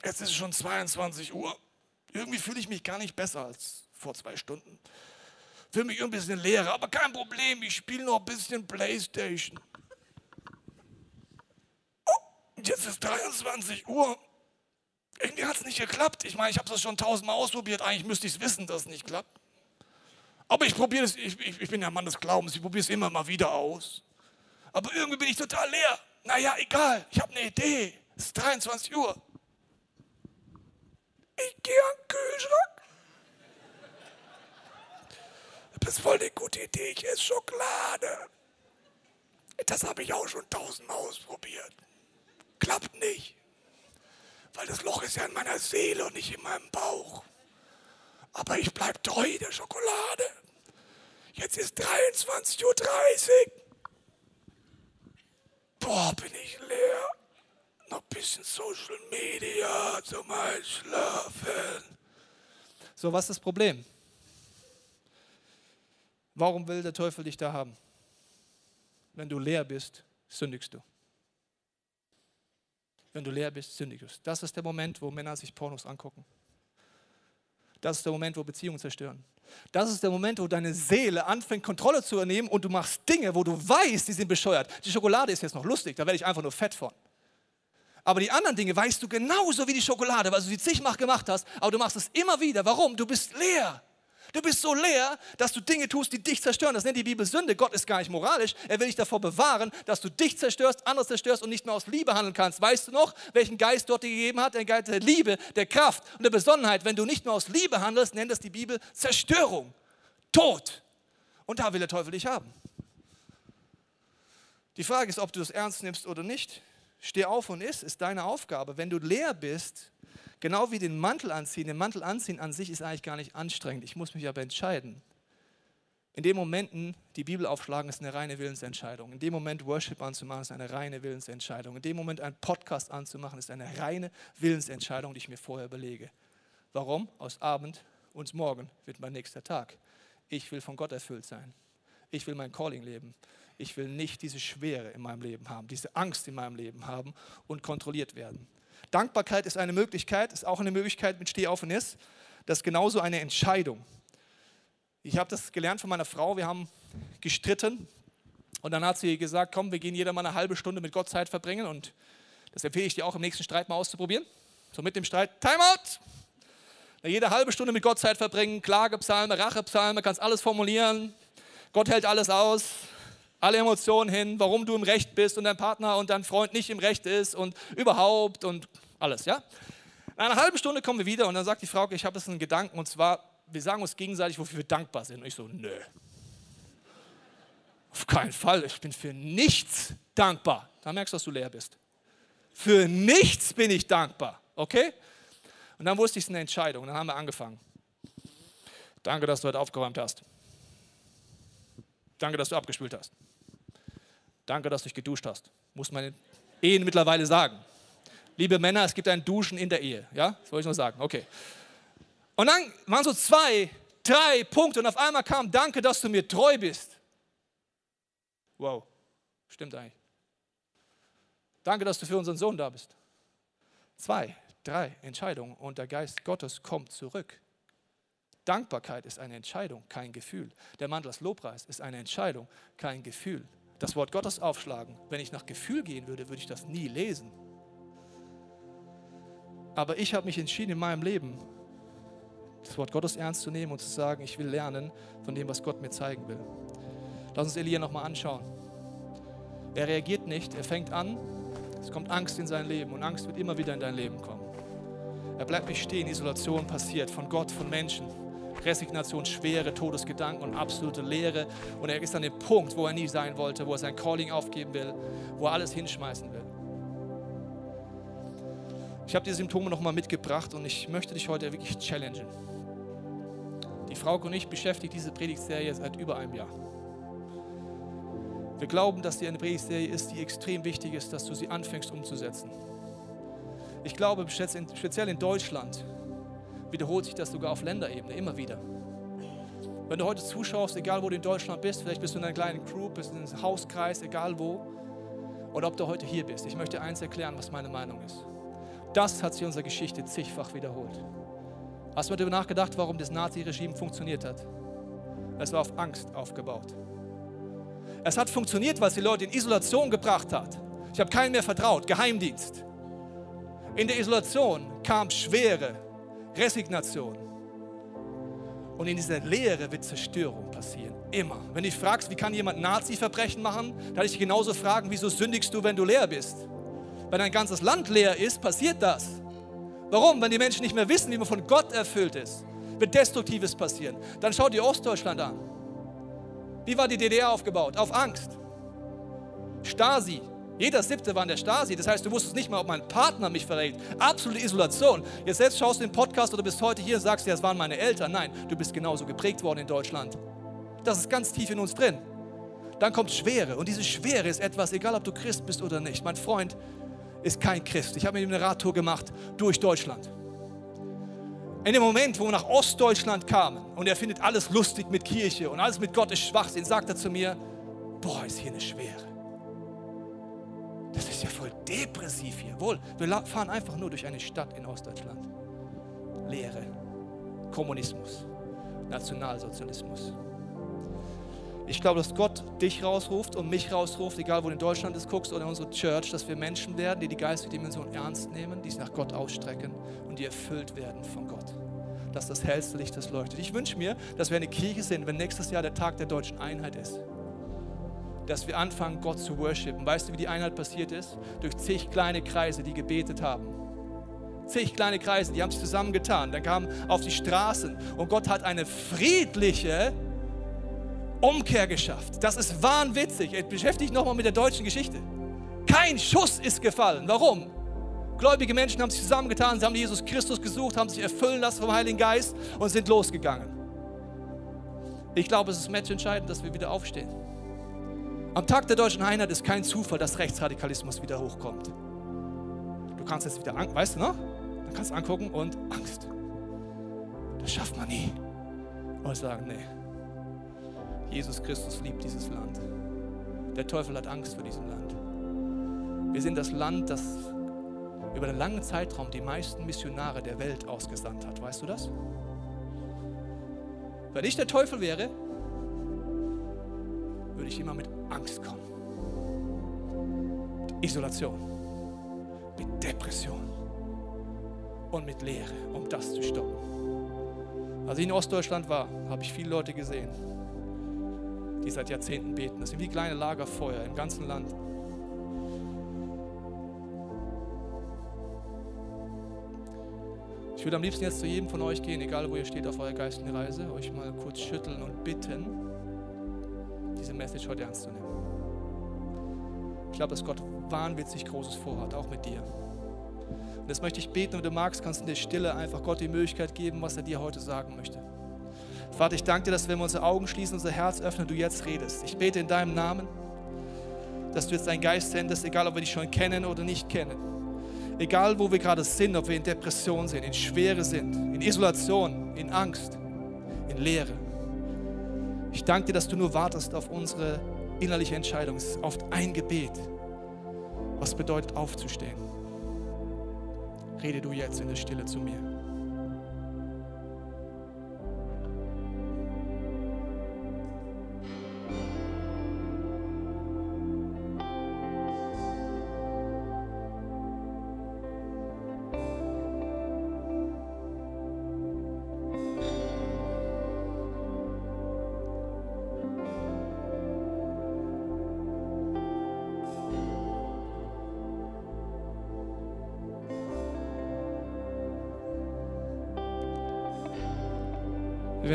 Jetzt ist es schon 22 Uhr. Irgendwie fühle ich mich gar nicht besser als vor zwei Stunden. Fühle mich ein bisschen leerer, aber kein Problem, ich spiele noch ein bisschen Playstation. Oh, jetzt ist 23 Uhr. irgendwie hat es nicht geklappt. Ich meine, ich habe das schon tausendmal ausprobiert. Eigentlich müsste ich es wissen, dass es nicht klappt. Aber ich probiere es, ich, ich, ich bin ja Mann des Glaubens, ich probiere es immer mal wieder aus. Aber irgendwie bin ich total leer. Naja, egal, ich habe eine Idee. Es ist 23 Uhr. Ich gehe an den Kühlschrank. Das ist voll eine gute Idee, ich esse Schokolade. Das habe ich auch schon tausendmal ausprobiert. Klappt nicht. Weil das Loch ist ja in meiner Seele und nicht in meinem Bauch. Aber ich bleibe treu der Schokolade. Jetzt ist 23.30 Uhr. Boah, bin ich leer. Noch ein bisschen Social Media zum Einschlafen. So, was ist das Problem? Warum will der Teufel dich da haben? Wenn du leer bist, sündigst du. Wenn du leer bist, sündigst du. Das ist der Moment, wo Männer sich Pornos angucken. Das ist der Moment, wo Beziehungen zerstören. Das ist der Moment, wo deine Seele anfängt, Kontrolle zu übernehmen und du machst Dinge, wo du weißt, die sind bescheuert. Die Schokolade ist jetzt noch lustig, da werde ich einfach nur fett von. Aber die anderen Dinge weißt du genauso wie die Schokolade, weil du sie zigmal gemacht hast, aber du machst es immer wieder. Warum? Du bist leer. Du bist so leer, dass du Dinge tust, die dich zerstören. Das nennt die Bibel Sünde. Gott ist gar nicht moralisch. Er will dich davor bewahren, dass du dich zerstörst, andere zerstörst und nicht mehr aus Liebe handeln kannst. Weißt du noch, welchen Geist Gott dir gegeben hat? Den Geist der Liebe, der Kraft und der Besonnenheit. Wenn du nicht mehr aus Liebe handelst, nennt das die Bibel Zerstörung, Tod. Und da will der Teufel dich haben. Die Frage ist, ob du das ernst nimmst oder nicht. Steh auf und iss, ist deine Aufgabe. Wenn du leer bist, Genau wie den Mantel anziehen. Den Mantel anziehen an sich ist eigentlich gar nicht anstrengend. Ich muss mich aber entscheiden. In den Momenten die Bibel aufschlagen, ist eine reine Willensentscheidung. In dem Moment Worship anzumachen, ist eine reine Willensentscheidung. In dem Moment einen Podcast anzumachen, ist eine reine Willensentscheidung, die ich mir vorher überlege. Warum? Aus Abend und morgen wird mein nächster Tag. Ich will von Gott erfüllt sein. Ich will mein Calling leben. Ich will nicht diese Schwere in meinem Leben haben, diese Angst in meinem Leben haben und kontrolliert werden. Dankbarkeit ist eine Möglichkeit, ist auch eine Möglichkeit mit Steh auf und ist. Das ist genauso eine Entscheidung. Ich habe das gelernt von meiner Frau. Wir haben gestritten und dann hat sie gesagt: Komm, wir gehen jeder mal eine halbe Stunde mit Gott Zeit verbringen. Und das empfehle ich dir auch im nächsten Streit mal auszuprobieren. So mit dem Streit: Timeout! Jede halbe Stunde mit Gott Zeit verbringen, Klagepsalme, Rachepsalme, kannst alles formulieren. Gott hält alles aus alle Emotionen hin, warum du im Recht bist und dein Partner und dein Freund nicht im Recht ist und überhaupt und alles, ja? Nach einer halben Stunde kommen wir wieder und dann sagt die Frau, ich habe jetzt einen Gedanken und zwar, wir sagen uns gegenseitig, wofür wir dankbar sind. Und ich so, nö. Auf keinen Fall, ich bin für nichts dankbar. Da merkst du, dass du leer bist. Für nichts bin ich dankbar, okay? Und dann wusste ich, es ist eine Entscheidung. Und dann haben wir angefangen. Danke, dass du heute aufgeräumt hast. Danke, dass du abgespült hast. Danke, dass du dich geduscht hast. Muss man Ehen mittlerweile sagen. Liebe Männer, es gibt ein Duschen in der Ehe. Ja, das wollte ich nur sagen. Okay. Und dann waren so zwei, drei Punkte und auf einmal kam, danke, dass du mir treu bist. Wow, stimmt eigentlich. Danke, dass du für unseren Sohn da bist. Zwei, drei Entscheidungen und der Geist Gottes kommt zurück. Dankbarkeit ist eine Entscheidung, kein Gefühl. Der Mantel des Lobpreis ist eine Entscheidung, kein Gefühl das Wort Gottes aufschlagen. Wenn ich nach Gefühl gehen würde, würde ich das nie lesen. Aber ich habe mich entschieden in meinem Leben, das Wort Gottes ernst zu nehmen und zu sagen, ich will lernen von dem, was Gott mir zeigen will. Lass uns Elia nochmal anschauen. Er reagiert nicht, er fängt an, es kommt Angst in sein Leben und Angst wird immer wieder in dein Leben kommen. Er bleibt nicht stehen, Isolation passiert von Gott, von Menschen. Resignation, schwere Todesgedanken und absolute Leere. Und er ist an dem Punkt, wo er nie sein wollte, wo er sein Calling aufgeben will, wo er alles hinschmeißen will. Ich habe die Symptome nochmal mitgebracht und ich möchte dich heute wirklich challengen. Die Frau und ich beschäftigt diese Predigtserie seit über einem Jahr. Wir glauben, dass die eine Predigtserie ist, die extrem wichtig ist, dass du sie anfängst umzusetzen. Ich glaube, speziell in Deutschland wiederholt sich das sogar auf Länderebene immer wieder. Wenn du heute zuschaust, egal wo du in Deutschland bist, vielleicht bist du in einer kleinen Crew, bist in einem Hauskreis, egal wo, oder ob du heute hier bist, ich möchte eins erklären, was meine Meinung ist. Das hat sich in unserer Geschichte zigfach wiederholt. Hast du mal darüber nachgedacht, warum das Nazi-Regime funktioniert hat? Es war auf Angst aufgebaut. Es hat funktioniert, weil es die Leute in Isolation gebracht hat. Ich habe keinen mehr vertraut. Geheimdienst. In der Isolation kam Schwere, Resignation. Und in dieser Lehre wird Zerstörung passieren. Immer. Wenn du fragst, wie kann jemand Nazi-Verbrechen machen, dann ich genauso fragen, wieso sündigst du, wenn du leer bist? Wenn ein ganzes Land leer ist, passiert das. Warum? Wenn die Menschen nicht mehr wissen, wie man von Gott erfüllt ist, wird Destruktives passieren. Dann schau dir Ostdeutschland an. Wie war die DDR aufgebaut? Auf Angst. Stasi. Jeder Siebte war in der Stasi. Das heißt, du wusstest nicht mal, ob mein Partner mich verrät. Absolute Isolation. Jetzt selbst schaust du den Podcast oder bist heute hier und sagst, ja, das waren meine Eltern. Nein, du bist genauso geprägt worden in Deutschland. Das ist ganz tief in uns drin. Dann kommt Schwere. Und diese Schwere ist etwas, egal ob du Christ bist oder nicht. Mein Freund ist kein Christ. Ich habe mit ihm eine Radtour gemacht durch Deutschland. In dem Moment, wo wir nach Ostdeutschland kamen und er findet alles lustig mit Kirche und alles mit Gott ist Schwachsinn, sagt er zu mir, boah, ist hier eine Schwere. Das ist ja voll depressiv hier. Wohl, wir fahren einfach nur durch eine Stadt in Ostdeutschland. Leere, Kommunismus, Nationalsozialismus. Ich glaube, dass Gott dich rausruft und mich rausruft, egal wo du in Deutschland es guckst oder in unsere Church, dass wir Menschen werden, die die geistige Dimension ernst nehmen, die sich nach Gott ausstrecken und die erfüllt werden von Gott. Dass das hellste Licht das leuchtet. Ich wünsche mir, dass wir eine Kirche sind, wenn nächstes Jahr der Tag der deutschen Einheit ist. Dass wir anfangen, Gott zu worshipen. Weißt du, wie die Einheit passiert ist? Durch zig kleine Kreise, die gebetet haben zig kleine Kreise, die haben sich zusammengetan, dann kamen auf die Straßen und Gott hat eine friedliche Umkehr geschafft. Das ist wahnwitzig. Ich beschäftige mich nochmal mit der deutschen Geschichte. Kein Schuss ist gefallen. Warum? Gläubige Menschen haben sich zusammengetan, sie haben Jesus Christus gesucht, haben sich erfüllen lassen vom Heiligen Geist und sind losgegangen. Ich glaube, es ist matchentscheidend, dass wir wieder aufstehen. Am Tag der deutschen Einheit ist kein Zufall, dass Rechtsradikalismus wieder hochkommt. Du kannst jetzt wieder, weißt du noch? Dann kannst du angucken und Angst. Das schafft man nie. Und sagen, nee, Jesus Christus liebt dieses Land. Der Teufel hat Angst vor diesem Land. Wir sind das Land, das über einen langen Zeitraum die meisten Missionare der Welt ausgesandt hat. Weißt du das? Wenn ich der Teufel wäre, würde ich immer mit Angst kommen. Mit Isolation, mit Depression und mit Leere, um das zu stoppen. Als ich in Ostdeutschland war, habe ich viele Leute gesehen, die seit Jahrzehnten beten. Das sind wie kleine Lagerfeuer im ganzen Land. Ich würde am liebsten jetzt zu jedem von euch gehen, egal wo ihr steht auf eurer geistigen Reise, euch mal kurz schütteln und bitten, diese Message heute ernst zu nehmen. Ich glaube, dass Gott wahnwitzig Großes vorhat, auch mit dir. Und das möchte ich beten, wenn du magst, kannst du in der Stille einfach Gott die Möglichkeit geben, was er dir heute sagen möchte. Vater, ich danke dir, dass wenn wir unsere Augen schließen, unser Herz öffnen, du jetzt redest. Ich bete in deinem Namen, dass du jetzt deinen Geist sendest, egal ob wir dich schon kennen oder nicht kennen. Egal wo wir gerade sind, ob wir in Depression sind, in Schwere sind, in Isolation, in Angst, in Leere. Ich danke dir, dass du nur wartest auf unsere innerliche Entscheidung. Es ist oft ein Gebet, was bedeutet aufzustehen. Rede du jetzt in der Stille zu mir.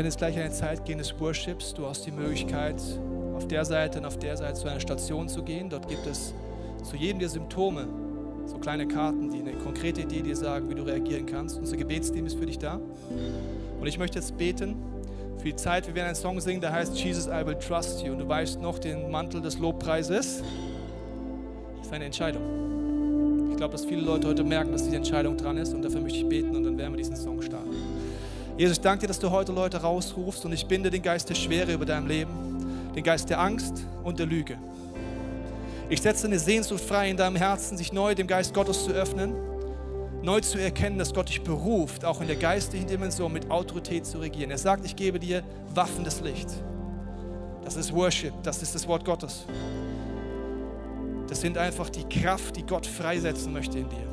Werden jetzt gleich in eine Zeit gehen des Worships. Du hast die Möglichkeit, auf der Seite und auf der Seite zu einer Station zu gehen. Dort gibt es zu jedem der Symptome so kleine Karten, die eine konkrete Idee dir sagen, wie du reagieren kannst. Unser Gebetsteam ist für dich da. Und ich möchte jetzt beten für die Zeit. Wir werden einen Song singen, der heißt Jesus, I will trust you. Und du weißt noch den Mantel des Lobpreises. Das ist eine Entscheidung. Ich glaube, dass viele Leute heute merken, dass diese Entscheidung dran ist. Und dafür möchte ich beten und dann werden wir diesen Song starten. Jesus, ich danke dir, dass du heute Leute rausrufst und ich binde den Geist der Schwere über deinem Leben, den Geist der Angst und der Lüge. Ich setze eine Sehnsucht frei in deinem Herzen, sich neu dem Geist Gottes zu öffnen, neu zu erkennen, dass Gott dich beruft, auch in der geistlichen Dimension mit Autorität zu regieren. Er sagt, ich gebe dir Waffen des Lichts. Das ist Worship, das ist das Wort Gottes. Das sind einfach die Kraft, die Gott freisetzen möchte in dir.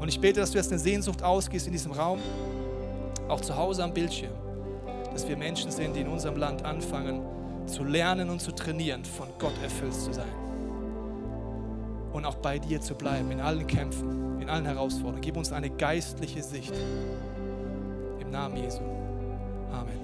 Und ich bete, dass du jetzt eine Sehnsucht ausgehst in diesem Raum, auch zu Hause am Bildschirm, dass wir Menschen sind, die in unserem Land anfangen zu lernen und zu trainieren, von Gott erfüllt zu sein. Und auch bei dir zu bleiben, in allen Kämpfen, in allen Herausforderungen. Gib uns eine geistliche Sicht. Im Namen Jesu. Amen.